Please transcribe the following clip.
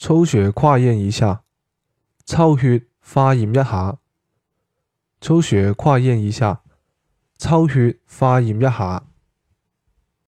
抽血化验一下抽血化验一下。抽血化验一下抽血化验一下。